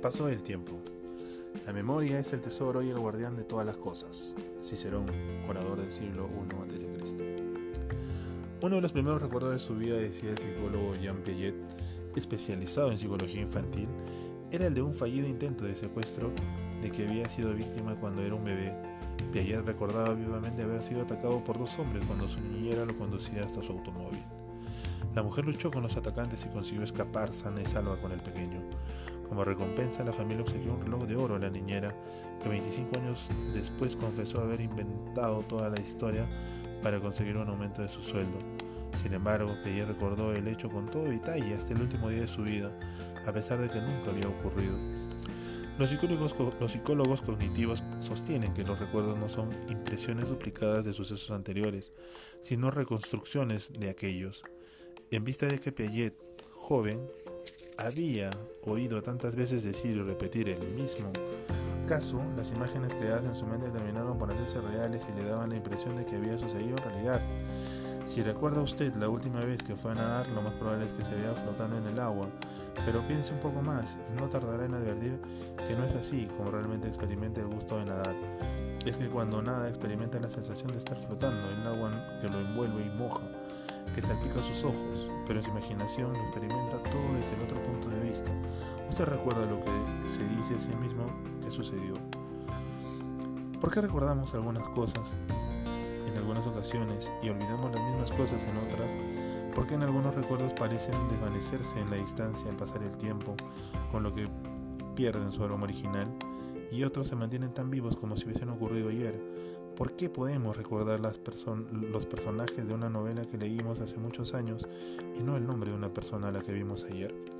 paso del tiempo. La memoria es el tesoro y el guardián de todas las cosas. Cicerón, orador del siglo I a.C. Uno de los primeros recuerdos de su vida, decía el psicólogo Jean Piaget, especializado en psicología infantil, era el de un fallido intento de secuestro de que había sido víctima cuando era un bebé. Piaget recordaba vivamente haber sido atacado por dos hombres cuando su niñera lo conducía hasta su automóvil. La mujer luchó con los atacantes y consiguió escapar sana y salva con el pequeño. Como recompensa, la familia obsequió un reloj de oro a la niñera, que 25 años después confesó haber inventado toda la historia para conseguir un aumento de su sueldo. Sin embargo, Pellier recordó el hecho con todo detalle hasta el último día de su vida, a pesar de que nunca había ocurrido. Los psicólogos, los psicólogos cognitivos sostienen que los recuerdos no son impresiones duplicadas de sucesos anteriores, sino reconstrucciones de aquellos. En vista de que Piaget, joven, había oído tantas veces decir y repetir el mismo caso, las imágenes creadas en su mente terminaron por hacerse reales y le daban la impresión de que había sucedido en realidad. Si recuerda usted la última vez que fue a nadar, lo más probable es que se vea flotando en el agua, pero piense un poco más y no tardará en advertir que no es así como realmente experimenta el gusto de nadar. Es que cuando nada experimenta la sensación de estar flotando en el agua que lo envuelve y moja que salpica sus ojos, pero su imaginación lo experimenta todo desde el otro punto de vista. Usted recuerda lo que se dice a sí mismo que sucedió. ¿Por qué recordamos algunas cosas en algunas ocasiones y olvidamos las mismas cosas en otras? Porque en algunos recuerdos parecen desvanecerse en la distancia al pasar el tiempo, con lo que pierden su aroma original, y otros se mantienen tan vivos como si hubiesen ocurrido ayer. ¿Por qué podemos recordar los personajes de una novela que leímos hace muchos años y no el nombre de una persona a la que vimos ayer?